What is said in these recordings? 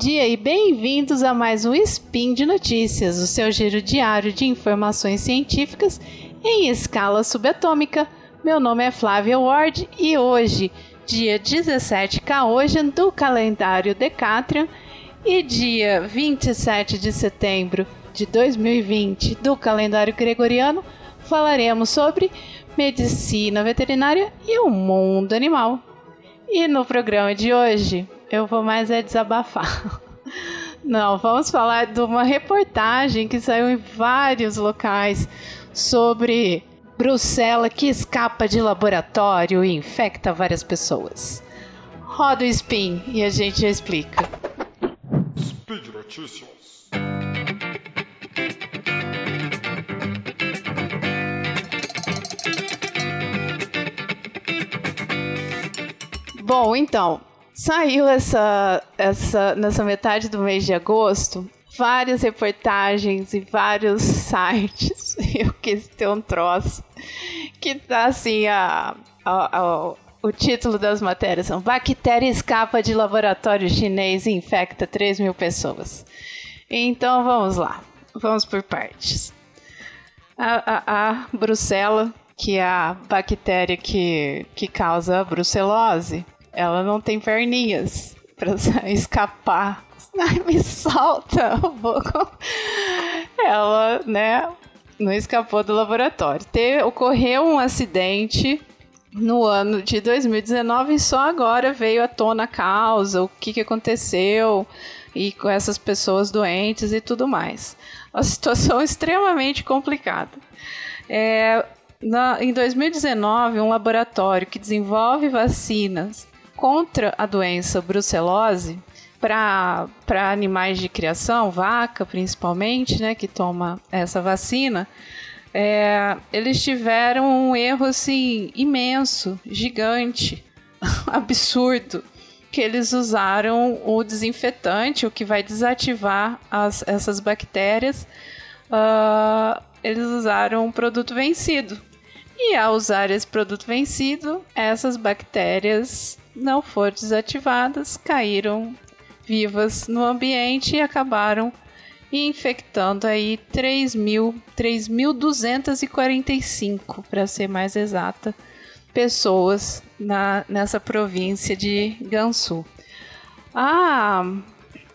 dia e bem-vindos a mais um Spin de Notícias, o seu giro diário de informações científicas em escala subatômica. Meu nome é Flávia Ward e hoje, dia 17 Caojan do calendário Decatrian e dia 27 de setembro de 2020 do calendário gregoriano, falaremos sobre medicina veterinária e o mundo animal. E no programa de hoje, eu vou mais é desabafar. Não, vamos falar de uma reportagem que saiu em vários locais sobre Bruxela que escapa de laboratório e infecta várias pessoas. Roda o spin e a gente já explica. Speed Notícias. Bom, então, Saiu essa, essa nessa metade do mês de agosto várias reportagens e vários sites. Eu quis ter um troço que tá assim a, a, a o título das matérias são Bactéria escapa de laboratório chinês e infecta 3 mil pessoas. Então vamos lá, vamos por partes. A, a, a Brucela, que é a bactéria que, que causa a brucelose, ela não tem perninhas para escapar. Ai, me solta. Ela, né, não escapou do laboratório. Teve, ocorreu um acidente no ano de 2019 e só agora veio à tona a causa, o que, que aconteceu e com essas pessoas doentes e tudo mais. Uma situação extremamente complicada. É, na, em 2019, um laboratório que desenvolve vacinas contra a doença brucelose para animais de criação, vaca principalmente, né, que toma essa vacina, é, eles tiveram um erro assim imenso, gigante, absurdo, que eles usaram o desinfetante, o que vai desativar as, essas bactérias. Uh, eles usaram um produto vencido. E ao usar esse produto vencido, essas bactérias não foram desativadas, caíram vivas no ambiente e acabaram infectando aí 3.245, para ser mais exata, pessoas na, nessa província de Gansu. A,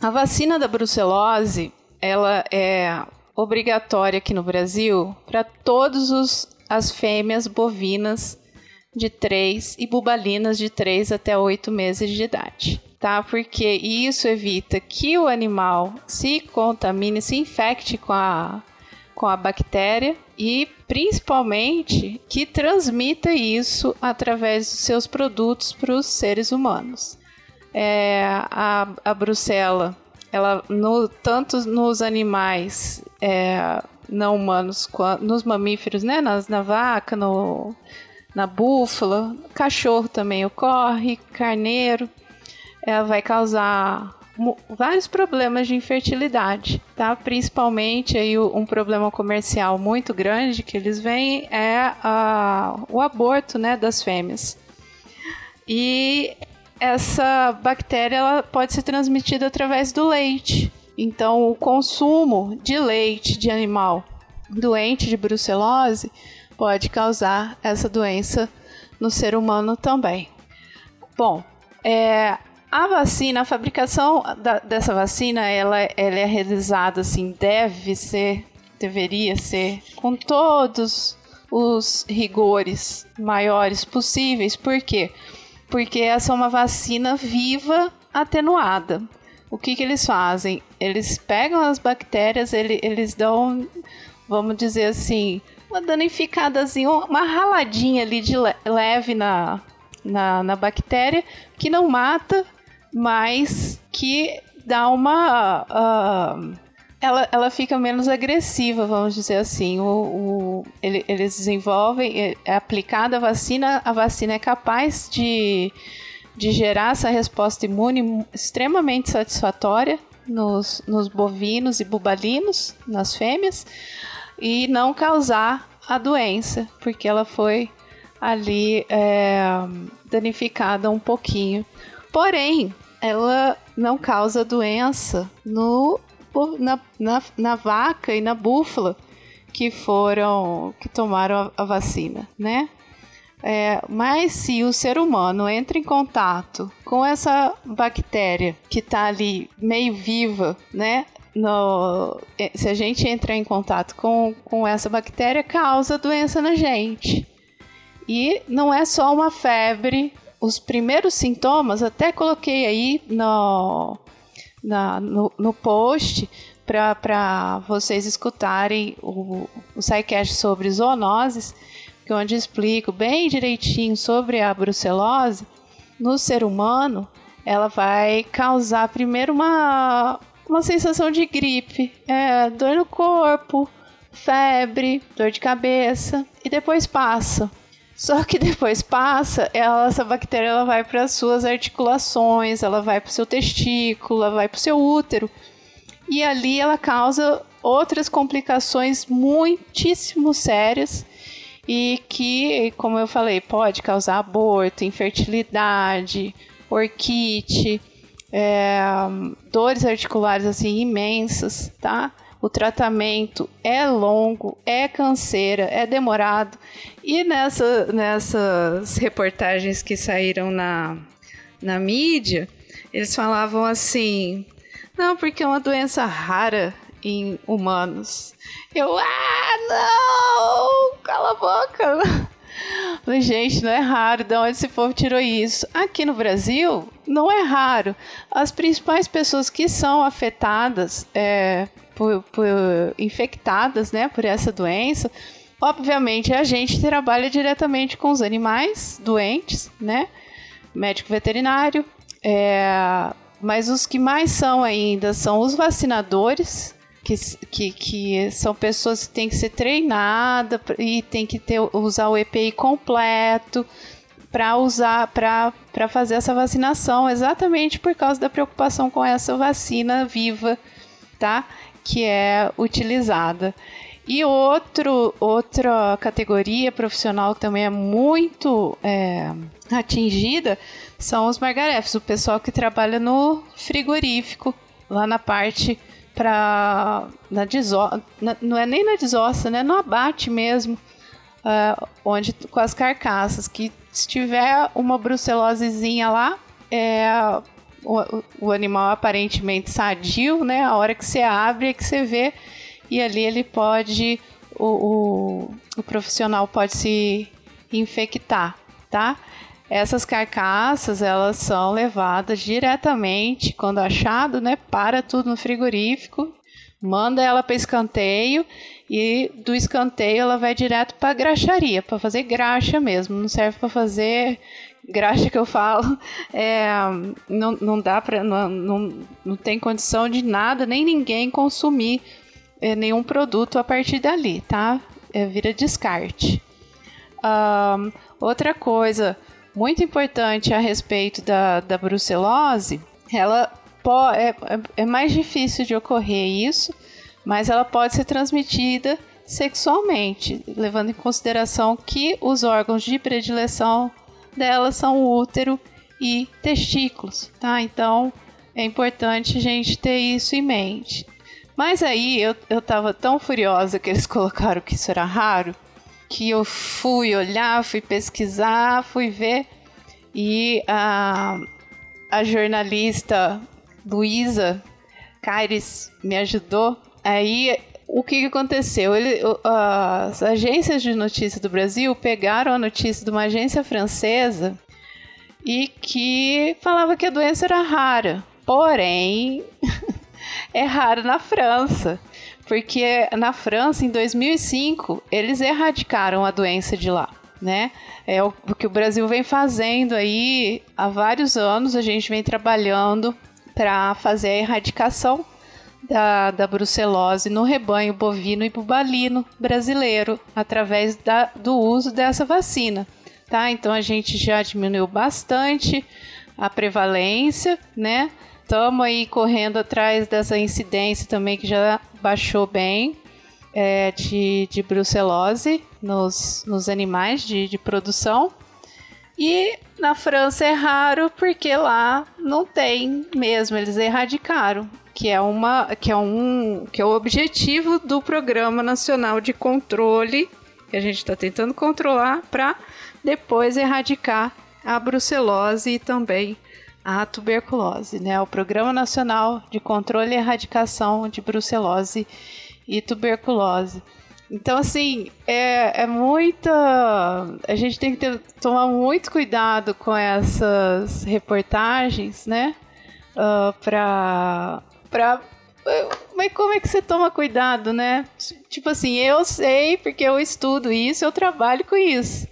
a vacina da brucelose, ela é obrigatória aqui no Brasil para todas as fêmeas bovinas de 3 e bubalinas de 3 até 8 meses de idade. Tá? Porque isso evita que o animal se contamine, se infecte com a, com a bactéria e principalmente que transmita isso através dos seus produtos para os seres humanos. É, a, a brucela, ela no, tanto nos animais é, não humanos, nos mamíferos, né, nas, na vaca, no, na búfala, cachorro também ocorre, carneiro, ela vai causar vários problemas de infertilidade, tá? Principalmente aí um problema comercial muito grande que eles veem é a, o aborto, né, das fêmeas. E essa bactéria ela pode ser transmitida através do leite. Então, o consumo de leite de animal doente de brucelose pode causar essa doença no ser humano também. Bom, é, a vacina, a fabricação da, dessa vacina, ela, ela é realizada assim, deve ser, deveria ser, com todos os rigores maiores possíveis. Por quê? Porque essa é uma vacina viva atenuada. O que, que eles fazem? Eles pegam as bactérias, ele, eles dão, vamos dizer assim, uma danificadazinha, uma raladinha ali de leve na, na, na bactéria, que não mata, mas que dá uma. Uh, ela, ela fica menos agressiva, vamos dizer assim. O, o, ele, eles desenvolvem, é, é aplicada a vacina, a vacina é capaz de, de gerar essa resposta imune extremamente satisfatória nos, nos bovinos e bubalinos, nas fêmeas e não causar a doença, porque ela foi ali é, danificada um pouquinho. Porém, ela não causa doença no, na, na, na vaca e na búfala que foram que tomaram a, a vacina, né? É, mas se o ser humano entra em contato com essa bactéria que está ali meio viva, né? No, é, se a gente entrar em contato com, com essa bactéria, causa doença na gente. E não é só uma febre. Os primeiros sintomas, até coloquei aí no, na, no, no post para vocês escutarem o, o SciCast sobre zoonoses que é onde explico bem direitinho sobre a brucelose, no ser humano, ela vai causar primeiro uma, uma sensação de gripe, é, dor no corpo, febre, dor de cabeça e depois passa. Só que depois passa, ela, essa bactéria ela vai para as suas articulações, ela vai para o seu testículo, ela vai para o seu útero. E ali ela causa outras complicações muitíssimo sérias e que, como eu falei, pode causar aborto, infertilidade, orquite, é, dores articulares assim imensas, tá? O tratamento é longo, é canseira, é demorado. E nessa, nessas reportagens que saíram na, na mídia, eles falavam assim: não, porque é uma doença rara em humanos. Eu, ah, não! Cala a boca! Gente, não é raro. De onde esse povo tirou isso? Aqui no Brasil, não é raro. As principais pessoas que são afetadas, é, por, por, infectadas né, por essa doença, obviamente a gente trabalha diretamente com os animais doentes, né? Médico veterinário. É, mas os que mais são ainda são os vacinadores, que, que, que são pessoas que têm que ser treinadas e tem que ter, usar o EPI completo para usar para fazer essa vacinação, exatamente por causa da preocupação com essa vacina viva, tá? Que é utilizada. E outro, outra categoria profissional também é muito é, atingida são os margarefes, o pessoal que trabalha no frigorífico, lá na parte para na desossa, não é nem na desossa, né? No abate mesmo, uh, onde com as carcaças, que se tiver uma brucelosezinha lá, é o, o, animal aparentemente sadio, né? A hora que você abre é que você vê e ali ele pode o, o, o profissional pode se infectar, tá? Essas carcaças, elas são levadas diretamente, quando achado, né, para tudo no frigorífico, manda ela para escanteio e do escanteio ela vai direto para graxaria, para fazer graxa mesmo, não serve para fazer graxa que eu falo, é, não, não dá para não, não, não tem condição de nada, nem ninguém consumir é, nenhum produto a partir dali, tá? É, vira descarte. Um, outra coisa, muito importante a respeito da, da brucelose, ela é, é mais difícil de ocorrer isso, mas ela pode ser transmitida sexualmente, levando em consideração que os órgãos de predileção dela são o útero e testículos, tá? Então é importante a gente ter isso em mente. Mas aí eu, eu tava tão furiosa que eles colocaram que isso era raro, que eu fui olhar, fui pesquisar, fui ver e a, a jornalista Luísa Caires me ajudou. Aí o que, aconteceu? Ele, as agências de notícia do Brasil pegaram a notícia de uma agência francesa e que falava que a doença era rara. Porém, é rara na França porque na França, em 2005, eles erradicaram a doença de lá, né? É o que o Brasil vem fazendo aí há vários anos, a gente vem trabalhando para fazer a erradicação da, da brucelose no rebanho bovino e bubalino brasileiro através da, do uso dessa vacina, tá? Então a gente já diminuiu bastante a prevalência, né? Estamos aí correndo atrás dessa incidência também que já baixou bem é, de, de brucelose nos, nos animais de, de produção. E na França é raro porque lá não tem mesmo, eles erradicaram, que é uma que é um que é o objetivo do Programa Nacional de Controle que a gente está tentando controlar para depois erradicar a brucelose e também a tuberculose, né? O Programa Nacional de Controle e Erradicação de Brucelose e Tuberculose. Então, assim, é, é muita. A gente tem que ter, tomar muito cuidado com essas reportagens, né? Uh, pra. pra mas como é que você toma cuidado, né? Tipo assim, eu sei porque eu estudo isso, eu trabalho com isso.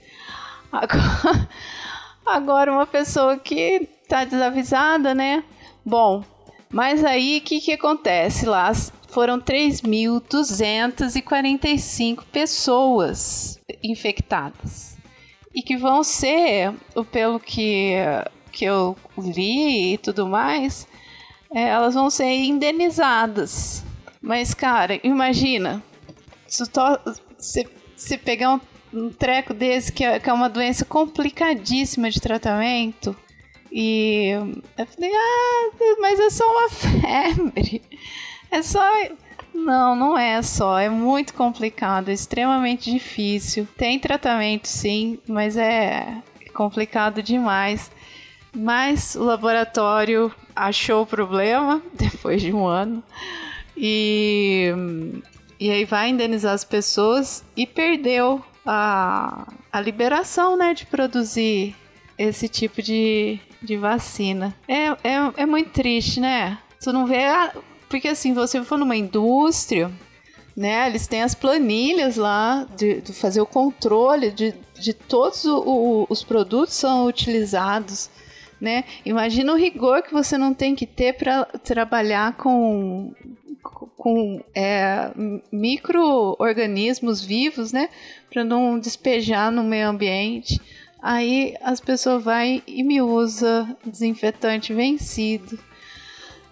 Agora, agora uma pessoa que tá desavisada, né? Bom, mas aí o que, que acontece lá? foram 3.245 pessoas infectadas. E que vão ser, pelo que, que eu li e tudo mais, é, elas vão ser indenizadas. Mas, cara, imagina, se você pegar um, um, treco desse, que é, que é uma doença complicadíssima de tratamento, e eu falei, ah, mas é só uma febre. É só. Não, não é só. É muito complicado, é extremamente difícil. Tem tratamento, sim, mas é complicado demais. Mas o laboratório achou o problema depois de um ano e, e aí vai indenizar as pessoas e perdeu a, a liberação né, de produzir esse tipo de, de vacina. É, é, é muito triste, né? Tu não vê. A, porque assim, você for numa indústria, né? Eles têm as planilhas lá de, de fazer o controle de, de todos o, o, os produtos são utilizados. Né? Imagina o rigor que você não tem que ter para trabalhar com, com é, micro-organismos vivos, né? Para não despejar no meio ambiente. Aí as pessoas vai e me usa desinfetante vencido.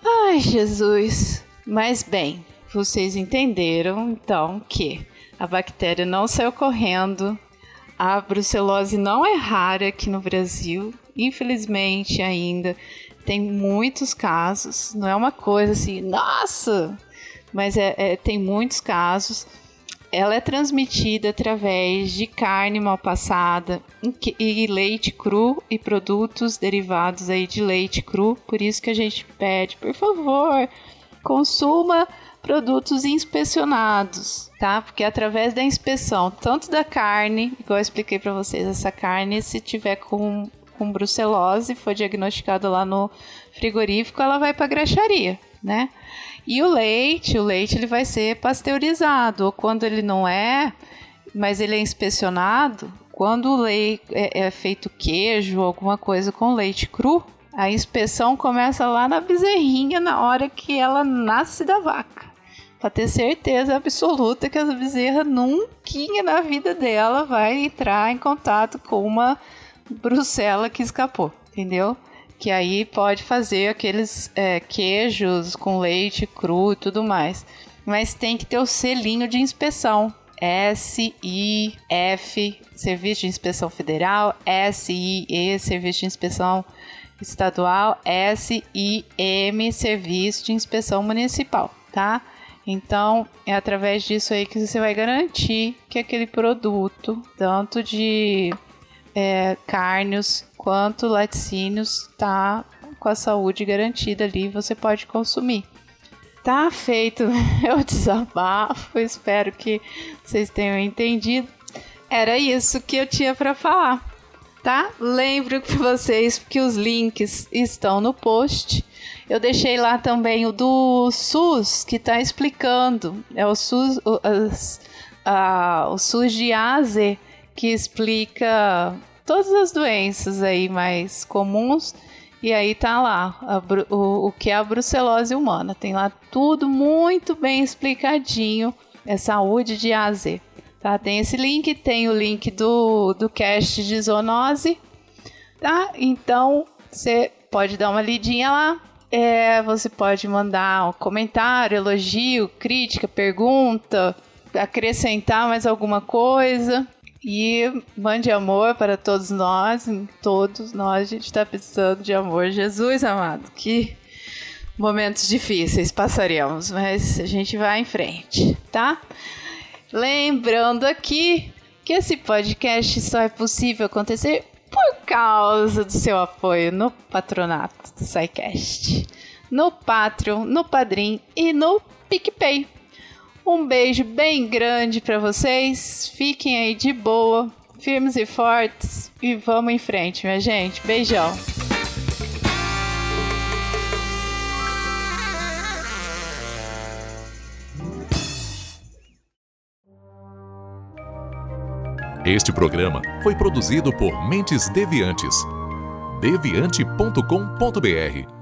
Ai, Jesus. Mas bem, vocês entenderam então que a bactéria não saiu correndo. A brucelose não é rara aqui no Brasil, infelizmente ainda tem muitos casos. Não é uma coisa assim, nossa, mas é, é tem muitos casos ela é transmitida através de carne mal passada e leite cru e produtos derivados aí de leite cru. Por isso que a gente pede, por favor, consuma produtos inspecionados, tá? Porque através da inspeção, tanto da carne, igual eu expliquei para vocês, essa carne, se tiver com, com brucelose, for diagnosticado lá no frigorífico, ela vai para graxaria, né? E o leite, o leite ele vai ser pasteurizado, ou quando ele não é, mas ele é inspecionado, quando o leite é, é feito queijo ou alguma coisa com leite cru, a inspeção começa lá na bezerrinha na hora que ela nasce da vaca. Para ter certeza absoluta que a bezerra nunca na vida dela vai entrar em contato com uma brucela que escapou, entendeu? Que aí pode fazer aqueles é, queijos com leite cru e tudo mais. Mas tem que ter o selinho de inspeção. SIF, Serviço de Inspeção Federal, SIE, Serviço de Inspeção Estadual, SIM, Serviço de Inspeção Municipal, tá? Então, é através disso aí que você vai garantir que aquele produto, tanto de é, carnes quanto laticínios tá com a saúde garantida ali, você pode consumir. Tá feito meu desabafo, espero que vocês tenham entendido. Era isso que eu tinha para falar, tá? Lembro para vocês que os links estão no post. Eu deixei lá também o do SUS, que está explicando. É o SUS, o, as, a, o SUS de AZ, que explica todas as doenças aí mais comuns. E aí tá lá a, o, o que é a brucelose humana. Tem lá tudo muito bem explicadinho. É saúde de A a Z. Tá? Tem esse link, tem o link do, do cast de zoonose. Tá? Então você pode dar uma lidinha lá. É, você pode mandar um comentário, elogio, crítica, pergunta, acrescentar mais alguma coisa. E mande amor para todos nós, todos nós, a gente está precisando de amor. Jesus amado, que momentos difíceis passaremos, mas a gente vai em frente, tá? Lembrando aqui que esse podcast só é possível acontecer por causa do seu apoio no patronato do SciCast, no Patreon, no Padrim e no PicPay. Um beijo bem grande para vocês. Fiquem aí de boa, firmes e fortes e vamos em frente, minha gente. Beijão. Este programa foi produzido por Mentes Deviantes. deviante.com.br